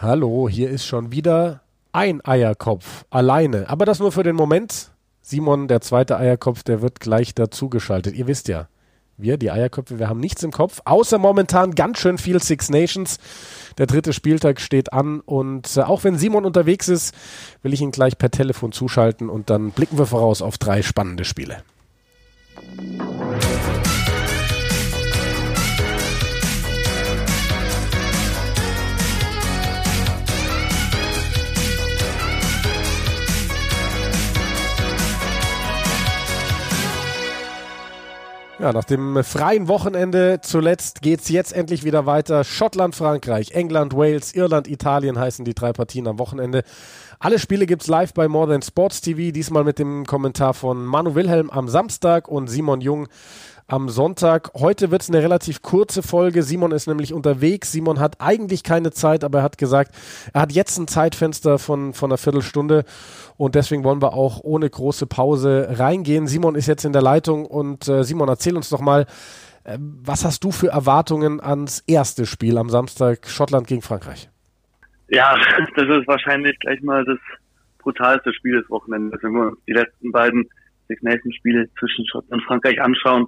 Hallo, hier ist schon wieder ein Eierkopf alleine. Aber das nur für den Moment. Simon, der zweite Eierkopf, der wird gleich dazugeschaltet. Ihr wisst ja, wir, die Eierköpfe, wir haben nichts im Kopf, außer momentan ganz schön viel Six Nations. Der dritte Spieltag steht an und äh, auch wenn Simon unterwegs ist, will ich ihn gleich per Telefon zuschalten und dann blicken wir voraus auf drei spannende Spiele. Ja, nach dem freien Wochenende zuletzt geht's jetzt endlich wieder weiter. Schottland, Frankreich, England, Wales, Irland, Italien heißen die drei Partien am Wochenende. Alle Spiele gibt's live bei More Than Sports TV, diesmal mit dem Kommentar von Manu Wilhelm am Samstag und Simon Jung am Sonntag. Heute wird es eine relativ kurze Folge. Simon ist nämlich unterwegs. Simon hat eigentlich keine Zeit, aber er hat gesagt, er hat jetzt ein Zeitfenster von, von einer Viertelstunde und deswegen wollen wir auch ohne große Pause reingehen. Simon ist jetzt in der Leitung und äh, Simon, erzähl uns doch mal, äh, was hast du für Erwartungen ans erste Spiel am Samstag Schottland gegen Frankreich? Ja, das ist wahrscheinlich gleich mal das brutalste Spiel des Wochenendes. Wenn wir die letzten beiden Six Nations Spiele zwischen Schottland und Frankreich anschauen,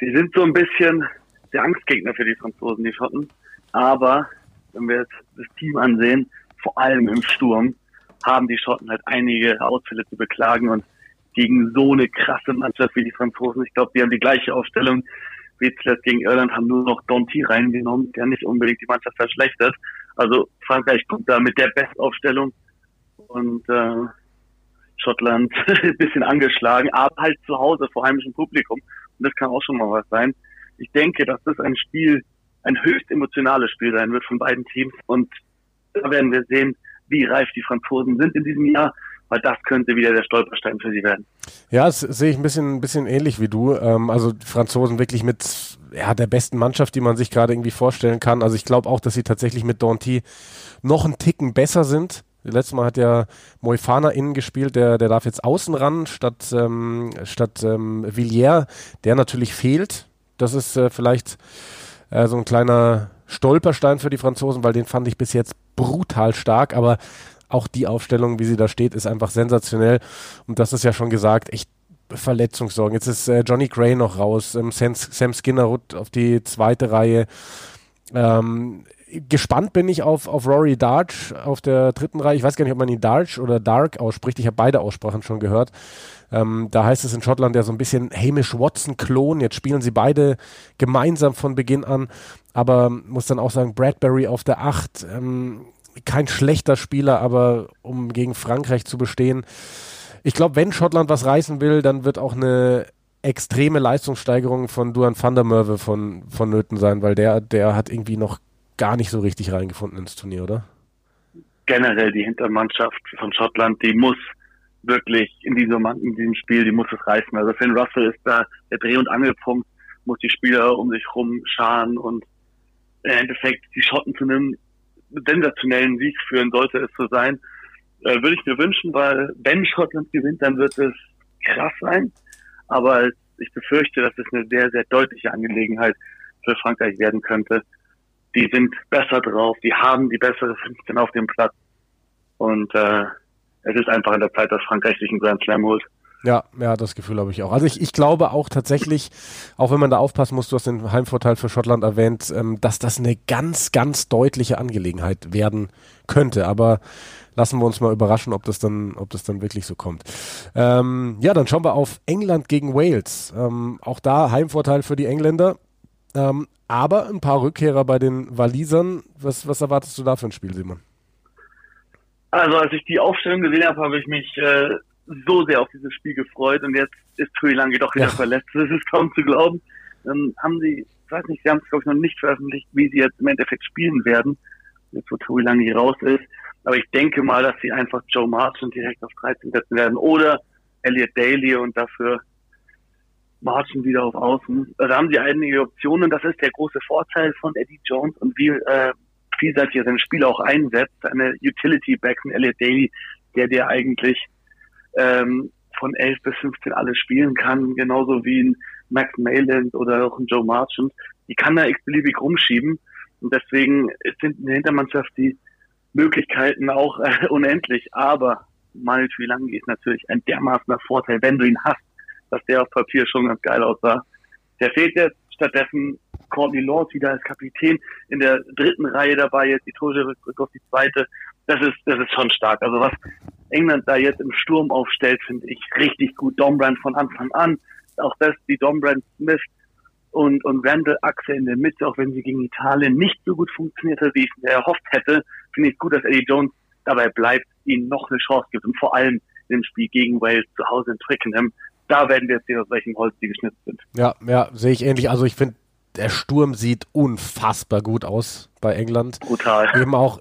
die sind so ein bisschen der Angstgegner für die Franzosen, die Schotten. Aber wenn wir jetzt das Team ansehen, vor allem im Sturm, haben die Schotten halt einige Ausfälle zu beklagen und gegen so eine krasse Mannschaft wie die Franzosen, ich glaube, die haben die gleiche Aufstellung wie zuletzt gegen Irland, haben nur noch Donty reingenommen, der nicht unbedingt die Mannschaft verschlechtert. Also Frankreich kommt da mit der Bestaufstellung und äh, Schottland ein bisschen angeschlagen, aber halt zu Hause vor heimischem Publikum. Und das kann auch schon mal was sein. Ich denke, dass das ein Spiel, ein höchst emotionales Spiel sein wird von beiden Teams. Und da werden wir sehen, wie reif die Franzosen sind in diesem Jahr, weil das könnte wieder der Stolperstein für sie werden. Ja, das sehe ich ein bisschen, ein bisschen ähnlich wie du. Ähm, also die Franzosen wirklich mit ja, der besten Mannschaft, die man sich gerade irgendwie vorstellen kann. Also ich glaube auch, dass sie tatsächlich mit Danty noch einen Ticken besser sind. Letztes Mal hat ja Moifana innen gespielt, der, der darf jetzt außen ran, statt, ähm, statt ähm, Villiers, der natürlich fehlt. Das ist äh, vielleicht äh, so ein kleiner Stolperstein für die Franzosen, weil den fand ich bis jetzt brutal stark, aber auch die Aufstellung, wie sie da steht, ist einfach sensationell. Und das ist ja schon gesagt, echt Verletzungssorgen. Jetzt ist äh, Johnny Gray noch raus, ähm, Sam, Sam Skinner auf die zweite Reihe. Ähm, gespannt bin ich auf, auf Rory Darch auf der dritten Reihe. Ich weiß gar nicht, ob man ihn Darch oder Dark ausspricht. Ich habe beide Aussprachen schon gehört. Ähm, da heißt es in Schottland ja so ein bisschen Hamish Watson-Klon. Jetzt spielen sie beide gemeinsam von Beginn an. Aber muss dann auch sagen, Bradbury auf der Acht. Ähm, kein schlechter Spieler, aber um gegen Frankreich zu bestehen. Ich glaube, wenn Schottland was reißen will, dann wird auch eine extreme Leistungssteigerung von Duan van der Merwe von, vonnöten sein, weil der, der hat irgendwie noch gar nicht so richtig reingefunden ins Turnier, oder? Generell die Hintermannschaft von Schottland, die muss wirklich in diesem, in diesem Spiel, die muss es reißen. Also Finn Russell ist da der Dreh- und Angelpunkt, muss die Spieler um sich rum scharen und im Endeffekt die Schotten zu einem sensationellen Sieg führen, sollte es so sein. Äh, würde ich mir wünschen, weil wenn Schottland gewinnt, dann wird es krass sein. Aber ich befürchte, dass es eine sehr, sehr deutliche Angelegenheit für Frankreich werden könnte die sind besser drauf, die haben die bessere 15 auf dem Platz. Und äh, es ist einfach in der Zeit, dass Frankreich sich einen Grand Slam holt. Ja, ja, das Gefühl habe ich auch. Also ich, ich glaube auch tatsächlich, auch wenn man da aufpassen muss, du hast den Heimvorteil für Schottland erwähnt, ähm, dass das eine ganz, ganz deutliche Angelegenheit werden könnte. Aber lassen wir uns mal überraschen, ob das dann, ob das dann wirklich so kommt. Ähm, ja, dann schauen wir auf England gegen Wales. Ähm, auch da Heimvorteil für die Engländer. Ähm, aber ein paar Rückkehrer bei den Walisern. Was, was erwartest du da für ein Spiel, Simon? Also als ich die Aufstellung gesehen habe, habe ich mich äh, so sehr auf dieses Spiel gefreut und jetzt ist Tui Lange doch wieder ja. verletzt. Das ist kaum zu glauben. Dann haben sie, ich weiß nicht, sie haben es glaube ich noch nicht veröffentlicht, wie sie jetzt im Endeffekt spielen werden, jetzt wo Tui Lange hier raus ist. Aber ich denke mal, dass sie einfach Joe Martin direkt auf 13 setzen werden oder Elliot Daly und dafür Marchen wieder auf Außen. Da haben sie einige Optionen. Das ist der große Vorteil von Eddie Jones und wie äh, vielseitig er sein Spiel auch einsetzt. Eine Utility Back von Elliot Daly, der dir eigentlich ähm, von 11 bis 15 alles spielen kann, genauso wie ein Max Mayland oder auch ein Joe Marchant. Die kann er x-beliebig rumschieben. Und deswegen sind eine Hintermannschaft, die Möglichkeiten auch äh, unendlich, aber Manu Tuilangi ist natürlich ein dermaßener Vorteil, wenn du ihn hast, dass der auf Papier schon ganz geil aussah. Der fehlt jetzt, stattdessen Courtney Lawrence wieder als Kapitän in der dritten Reihe dabei, jetzt die Toge rückt auf die zweite. Das ist, das ist schon stark. Also was England da jetzt im Sturm aufstellt, finde ich richtig gut. Dombrand von Anfang an. Auch das, die Dombrand Smith und, und Randall Achse in der Mitte, auch wenn sie gegen Italien nicht so gut funktionierte, wie ich es erhofft hätte, finde ich gut, dass Eddie Jones dabei bleibt, ihnen noch eine Chance gibt und vor allem im Spiel gegen Wales zu Hause in Twickenham. Da werden wir jetzt sehen, aus welchem Holz die geschnitzt sind. Ja, ja, sehe ich ähnlich. Also ich finde, der Sturm sieht unfassbar gut aus bei England. Brutal. Eben auch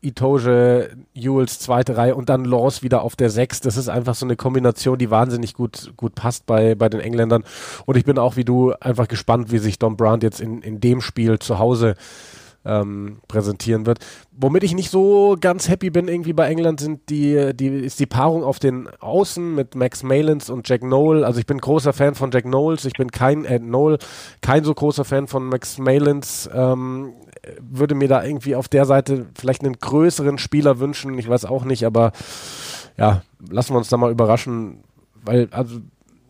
Itoge, Jules zweite Reihe und dann Laws wieder auf der Sechs. Das ist einfach so eine Kombination, die wahnsinnig gut, gut passt bei, bei den Engländern. Und ich bin auch wie du einfach gespannt, wie sich Don Brandt jetzt in, in dem Spiel zu Hause ähm, präsentieren wird. Womit ich nicht so ganz happy bin irgendwie bei England sind die, die ist die Paarung auf den Außen mit Max Malins und Jack Noel. Also ich bin großer Fan von Jack Knowles, ich bin kein äh, Noel, kein so großer Fan von Max Malins. Ähm, würde mir da irgendwie auf der Seite vielleicht einen größeren Spieler wünschen. Ich weiß auch nicht, aber ja, lassen wir uns da mal überraschen, weil also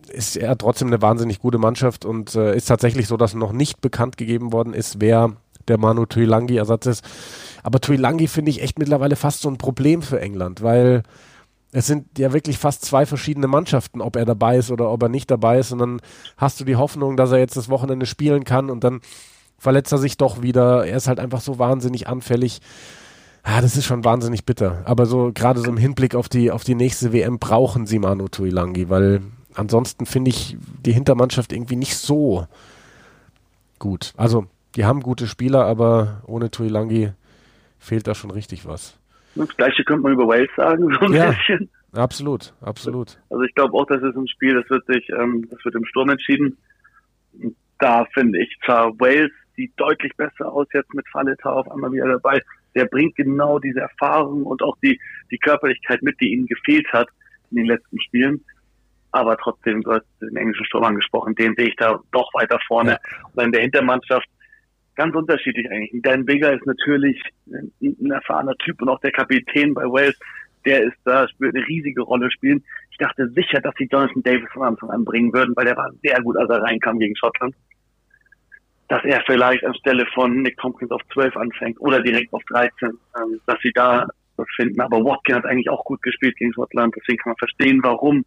ist er trotzdem eine wahnsinnig gute Mannschaft und äh, ist tatsächlich so, dass noch nicht bekannt gegeben worden ist, wer der Manu Tuilangi-Ersatz ist. Aber Tuilangi finde ich echt mittlerweile fast so ein Problem für England, weil es sind ja wirklich fast zwei verschiedene Mannschaften, ob er dabei ist oder ob er nicht dabei ist. Und dann hast du die Hoffnung, dass er jetzt das Wochenende spielen kann und dann verletzt er sich doch wieder. Er ist halt einfach so wahnsinnig anfällig. Ja, das ist schon wahnsinnig bitter. Aber so gerade so im Hinblick auf die, auf die nächste WM brauchen sie Manu Tuilangi, weil ansonsten finde ich die Hintermannschaft irgendwie nicht so gut. Also die haben gute Spieler, aber ohne Tuilangi fehlt da schon richtig was. Das gleiche könnte man über Wales sagen, so ein ja, bisschen. Absolut, absolut. Also ich glaube auch, das ist ein Spiel, das wird sich, ähm, das wird im Sturm entschieden. Da finde ich zwar Wales sieht deutlich besser aus jetzt mit Falleta auf einmal wieder dabei. Der bringt genau diese Erfahrung und auch die, die Körperlichkeit mit, die ihnen gefehlt hat in den letzten Spielen. Aber trotzdem, du hast den englischen Sturm angesprochen, den sehe ich da doch weiter vorne. Ja. Und in der Hintermannschaft ganz unterschiedlich eigentlich. Dan Bigger ist natürlich ein, ein, erfahrener Typ und auch der Kapitän bei Wales, der ist da, spielt eine riesige Rolle spielen. Ich dachte sicher, dass sie Jonathan Davis von Anfang an bringen würden, weil der war sehr gut, als er reinkam gegen Schottland. Dass er vielleicht anstelle von Nick Tompkins auf 12 anfängt oder direkt auf 13, ähm, dass sie da was finden. Aber Watkin hat eigentlich auch gut gespielt gegen Schottland, deswegen kann man verstehen, warum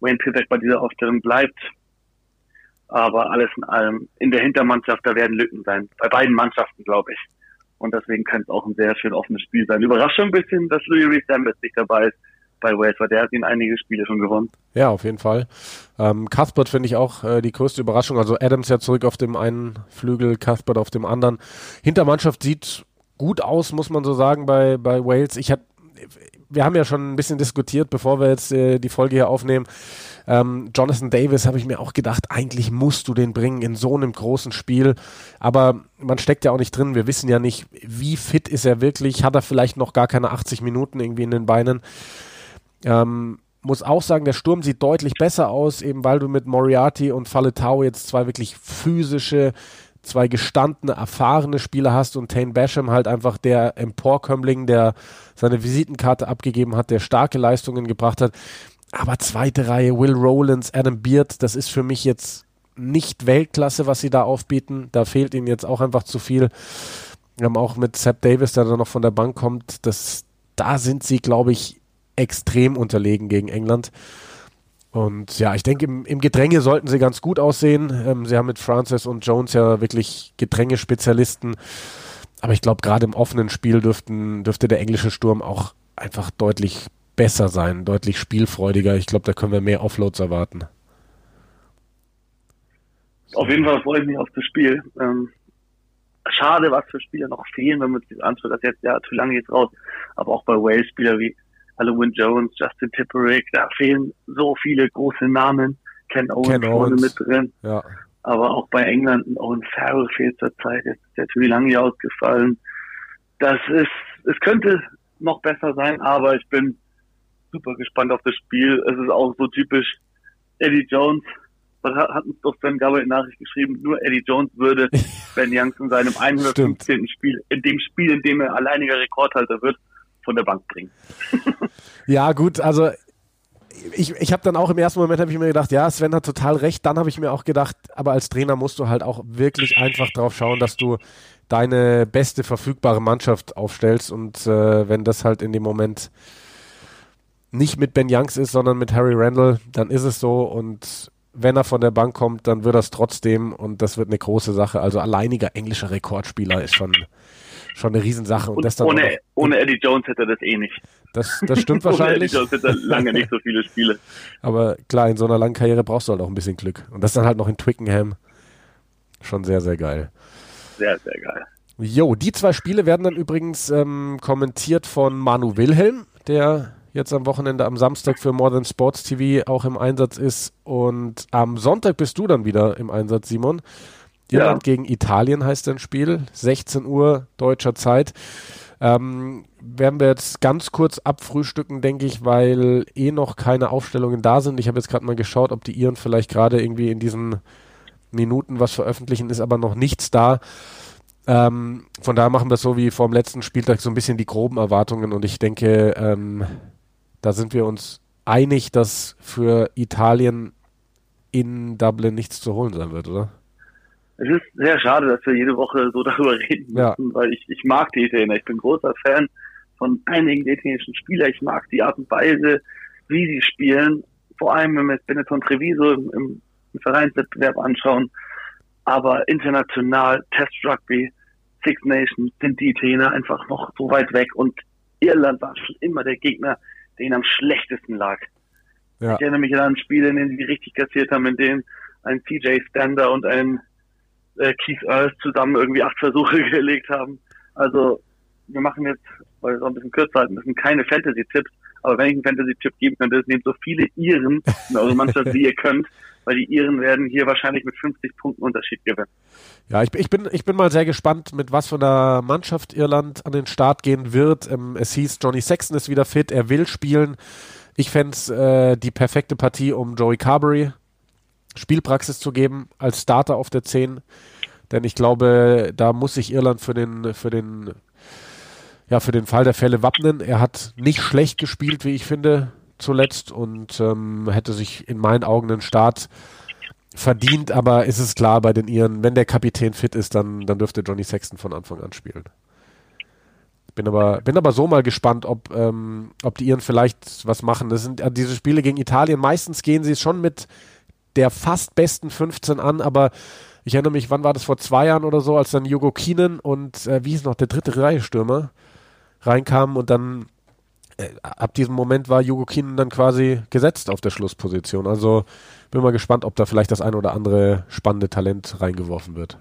Wayne Pivek bei dieser Aufstellung bleibt. Aber alles in allem, in der Hintermannschaft, da werden Lücken sein. Bei beiden Mannschaften, glaube ich. Und deswegen kann es auch ein sehr schön offenes Spiel sein. Überrascht schon ein bisschen, dass Louis Reese Sambers nicht dabei ist bei Wales, weil der hat ihn einige Spiele schon gewonnen. Ja, auf jeden Fall. Ähm, Cuthbert finde ich auch äh, die größte Überraschung. Also Adams ja zurück auf dem einen Flügel, Cuthbert auf dem anderen. Hintermannschaft sieht gut aus, muss man so sagen, bei, bei Wales. Ich hatte wir haben ja schon ein bisschen diskutiert, bevor wir jetzt äh, die Folge hier aufnehmen. Ähm, Jonathan Davis habe ich mir auch gedacht, eigentlich musst du den bringen in so einem großen Spiel. Aber man steckt ja auch nicht drin. Wir wissen ja nicht, wie fit ist er wirklich. Hat er vielleicht noch gar keine 80 Minuten irgendwie in den Beinen? Ähm, muss auch sagen, der Sturm sieht deutlich besser aus, eben weil du mit Moriarty und Faletau jetzt zwei wirklich physische, zwei gestandene, erfahrene Spieler hast und Tane Basham halt einfach der Emporkömmling, der seine Visitenkarte abgegeben hat, der starke Leistungen gebracht hat. Aber zweite Reihe, Will Rowlands, Adam Beard, das ist für mich jetzt nicht Weltklasse, was sie da aufbieten. Da fehlt ihnen jetzt auch einfach zu viel. Wir haben auch mit Seb Davis, der da noch von der Bank kommt, das, da sind sie, glaube ich, extrem unterlegen gegen England. Und ja, ich denke, im, im Gedränge sollten sie ganz gut aussehen. Ähm, sie haben mit Francis und Jones ja wirklich Gedrängespezialisten. Aber ich glaube, gerade im offenen Spiel dürften, dürfte der englische Sturm auch einfach deutlich besser sein, deutlich spielfreudiger. Ich glaube, da können wir mehr Offloads erwarten. Auf jeden Fall freue ich mich auf das Spiel. Ähm, schade, was für Spieler noch fehlen, wenn man sich anschaut, dass jetzt, ja, zu lange jetzt raus. Aber auch bei Wales Spieler wie Halloween Jones, Justin Tipperick, da fehlen so viele große Namen. Ken Owens, Ken Owens. mit drin. Ja. Aber auch bei England und Owen Farrell fehlt zur Zeit. Jetzt ist der Tuilangi ausgefallen. Das ist, es könnte noch besser sein, aber ich bin super gespannt auf das Spiel. Es ist auch so typisch Eddie Jones. was hat, hat uns doch Sven Gabriel in Nachricht geschrieben, nur Eddie Jones würde Ben Youngs in seinem 115. Spiel, in dem Spiel, in dem er alleiniger Rekordhalter wird, von der Bank bringen. ja, gut, also ich, ich habe dann auch im ersten Moment habe ich mir gedacht, ja, Sven hat total recht. Dann habe ich mir auch gedacht, aber als Trainer musst du halt auch wirklich einfach drauf schauen, dass du deine beste verfügbare Mannschaft aufstellst und äh, wenn das halt in dem Moment nicht mit Ben Youngs ist, sondern mit Harry Randall, dann ist es so und wenn er von der Bank kommt, dann wird es trotzdem und das wird eine große Sache. Also alleiniger englischer Rekordspieler ist schon schon eine Riesensache. Und, und das dann ohne, auch, ohne Eddie Jones hätte er das eh nicht. Das, das stimmt wahrscheinlich. ohne Eddie Jones hätte er lange nicht so viele Spiele. Aber klar, in so einer langen Karriere brauchst du halt auch ein bisschen Glück. Und das dann halt noch in Twickenham. Schon sehr, sehr geil. Sehr, sehr geil. Jo, die zwei Spiele werden dann übrigens ähm, kommentiert von Manu Wilhelm, der jetzt am Wochenende am Samstag für More Than Sports TV auch im Einsatz ist. Und am Sonntag bist du dann wieder im Einsatz, Simon. Irland ja. gegen Italien heißt ein Spiel, 16 Uhr deutscher Zeit. Ähm, werden wir jetzt ganz kurz abfrühstücken, denke ich, weil eh noch keine Aufstellungen da sind. Ich habe jetzt gerade mal geschaut, ob die Iren vielleicht gerade irgendwie in diesen Minuten was veröffentlichen, ist aber noch nichts da. Ähm, von daher machen wir es so wie vor dem letzten Spieltag so ein bisschen die groben Erwartungen und ich denke, ähm, da sind wir uns einig, dass für Italien in Dublin nichts zu holen sein wird, oder? Es ist sehr schade, dass wir jede Woche so darüber reden müssen, ja. weil ich, ich mag die Italiener. Ich bin großer Fan von einigen italienischen Spielern. Ich mag die Art und Weise, wie sie spielen. Vor allem, wenn wir jetzt Benetton Treviso im, im, im Vereinswettbewerb anschauen. Aber international, Test Rugby, Six Nations, sind die Italiener einfach noch so weit weg. Und Irland war schon immer der Gegner, der ihnen am schlechtesten lag. Ja. Ich erinnere mich an Spiele, in denen sie richtig kassiert haben, in denen ein CJ Stander und ein äh, Keith Earls zusammen irgendwie acht Versuche gelegt haben. Also wir machen jetzt, weil wir es auch ein bisschen kürzer halten müssen, keine Fantasy-Tipps. Aber wenn ich einen Fantasy-Tipp geben könnte, ist nehmt so viele Iren in eure Mannschaft, wie ihr könnt, weil die Iren werden hier wahrscheinlich mit 50 Punkten Unterschied gewinnen. Ja, ich, ich, bin, ich bin mal sehr gespannt, mit was für einer Mannschaft Irland an den Start gehen wird. Ähm, es hieß, Johnny Sexton ist wieder fit, er will spielen. Ich fände es äh, die perfekte Partie, um Joey Carberry Spielpraxis zu geben als Starter auf der 10. Denn ich glaube, da muss sich Irland für den, für den, ja, für den Fall der Fälle wappnen. Er hat nicht schlecht gespielt, wie ich finde, zuletzt und ähm, hätte sich in meinen Augen einen Start verdient, aber ist es klar bei den Iren, wenn der Kapitän fit ist, dann, dann dürfte Johnny Sexton von Anfang an spielen. Bin aber, bin aber so mal gespannt, ob, ähm, ob die Iren vielleicht was machen. Das sind diese Spiele gegen Italien. Meistens gehen sie schon mit der fast besten 15 an, aber ich erinnere mich, wann war das vor zwei Jahren oder so, als dann Jogo Keenan und äh, wie hieß noch der dritte Reihe-Stürmer reinkamen und dann äh, ab diesem Moment war Jogo Keenan dann quasi gesetzt auf der Schlussposition. Also bin mal gespannt, ob da vielleicht das ein oder andere spannende Talent reingeworfen wird.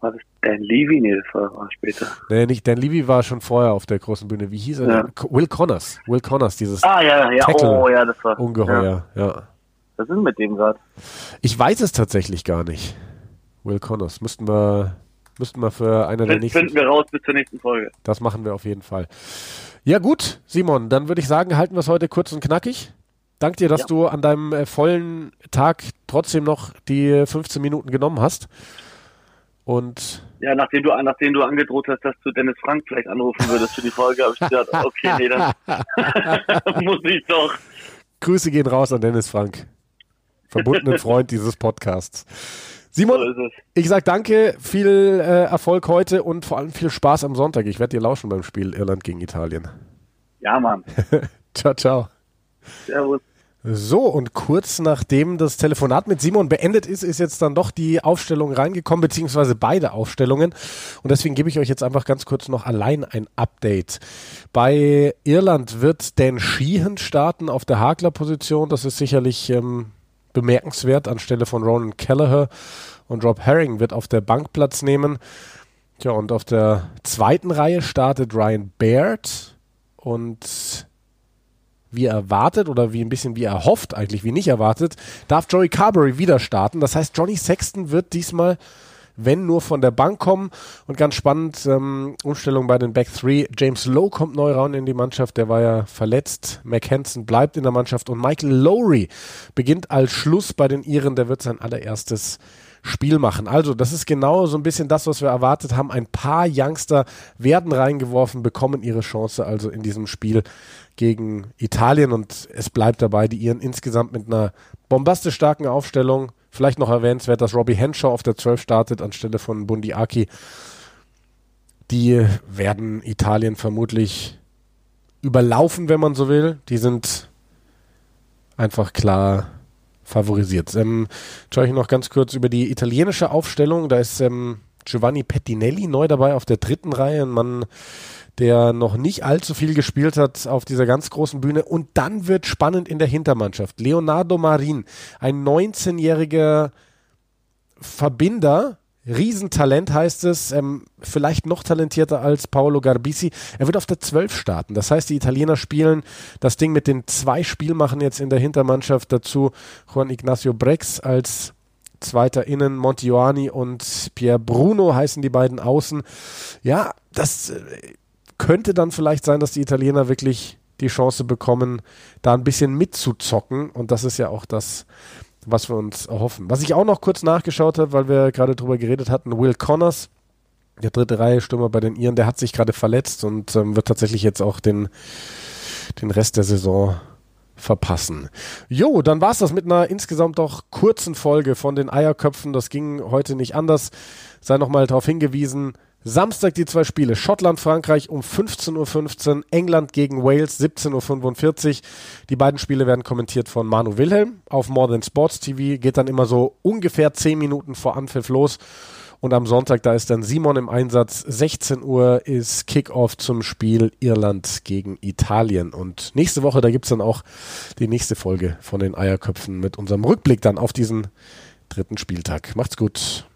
War das Dan Levy? Nee, das war, später. Nee, nicht Dan Levy war schon vorher auf der großen Bühne. Wie hieß er? Ja. Will Connors. Will Connors, dieses ah, ja, ja. Tackle oh, ja, das war, Ungeheuer, ja. ja. Was ist mit dem gerade? Ich weiß es tatsächlich gar nicht. Will Connors. Müssten wir, müssten wir für eine der nächsten. Finden wir raus bis zur nächsten Folge. Das machen wir auf jeden Fall. Ja, gut, Simon, dann würde ich sagen, halten wir es heute kurz und knackig. Dank dir, dass ja. du an deinem äh, vollen Tag trotzdem noch die 15 Minuten genommen hast. Und ja, nachdem du, nachdem du angedroht hast, dass du Dennis Frank vielleicht anrufen würdest für die Folge, habe ich gedacht, okay, nee, dann muss ich doch. Grüße gehen raus an Dennis Frank verbundenen Freund dieses Podcasts. Simon, so ich sag danke, viel äh, Erfolg heute und vor allem viel Spaß am Sonntag. Ich werde dir lauschen beim Spiel Irland gegen Italien. Ja, Mann. ciao, ciao. Servus. So, und kurz nachdem das Telefonat mit Simon beendet ist, ist jetzt dann doch die Aufstellung reingekommen, beziehungsweise beide Aufstellungen. Und deswegen gebe ich euch jetzt einfach ganz kurz noch allein ein Update. Bei Irland wird Dan Sheehan starten auf der Hakler-Position. Das ist sicherlich ähm, bemerkenswert anstelle von Ronan Kelleher. Und Rob Herring wird auf der Bank Platz nehmen. Tja, und auf der zweiten Reihe startet Ryan Baird. Und wie erwartet oder wie ein bisschen wie er hofft eigentlich, wie nicht erwartet, darf Joey Carberry wieder starten. Das heißt, Johnny Sexton wird diesmal wenn nur von der Bank kommen. Und ganz spannend, ähm, Umstellung bei den Back Three. James Lowe kommt neu rein in die Mannschaft, der war ja verletzt. Mac Hansen bleibt in der Mannschaft und Michael Lowry beginnt als Schluss bei den Iren. Der wird sein allererstes Spiel machen. Also, das ist genau so ein bisschen das, was wir erwartet haben. Ein paar Youngster werden reingeworfen, bekommen ihre Chance also in diesem Spiel gegen Italien und es bleibt dabei, die Iren insgesamt mit einer bombastisch starken Aufstellung. Vielleicht noch erwähnenswert, dass Robbie Henshaw auf der 12 startet anstelle von Bundi Aki. Die werden Italien vermutlich überlaufen, wenn man so will. Die sind einfach klar favorisiert. Ähm, schaue ich noch ganz kurz über die italienische Aufstellung. Da ist ähm, Giovanni Pettinelli neu dabei auf der dritten Reihe. Ein Mann, der noch nicht allzu viel gespielt hat auf dieser ganz großen Bühne. Und dann wird spannend in der Hintermannschaft. Leonardo Marin, ein 19-jähriger Verbinder, Riesentalent heißt es, ähm, vielleicht noch talentierter als Paolo Garbisi. Er wird auf der 12 starten. Das heißt, die Italiener spielen das Ding mit den zwei Spielmachen jetzt in der Hintermannschaft dazu. Juan Ignacio Brex als zweiter Innen, Montijoani und Pier Bruno heißen die beiden Außen. Ja, das äh, könnte dann vielleicht sein, dass die Italiener wirklich die Chance bekommen, da ein bisschen mitzuzocken. Und das ist ja auch das, was wir uns erhoffen. Was ich auch noch kurz nachgeschaut habe, weil wir gerade drüber geredet hatten, Will Connors, der dritte Reihe Stürmer bei den Iren, der hat sich gerade verletzt und ähm, wird tatsächlich jetzt auch den, den Rest der Saison verpassen. Jo, dann war es das mit einer insgesamt doch kurzen Folge von den Eierköpfen. Das ging heute nicht anders. Sei nochmal darauf hingewiesen, Samstag die zwei Spiele. Schottland, Frankreich um 15.15 Uhr, England gegen Wales 17.45 Uhr. Die beiden Spiele werden kommentiert von Manu Wilhelm auf More Than Sports TV. Geht dann immer so ungefähr 10 Minuten vor Anpfiff los. Und am Sonntag, da ist dann Simon im Einsatz. 16 Uhr ist Kickoff zum Spiel Irland gegen Italien. Und nächste Woche, da gibt es dann auch die nächste Folge von den Eierköpfen mit unserem Rückblick dann auf diesen dritten Spieltag. Macht's gut.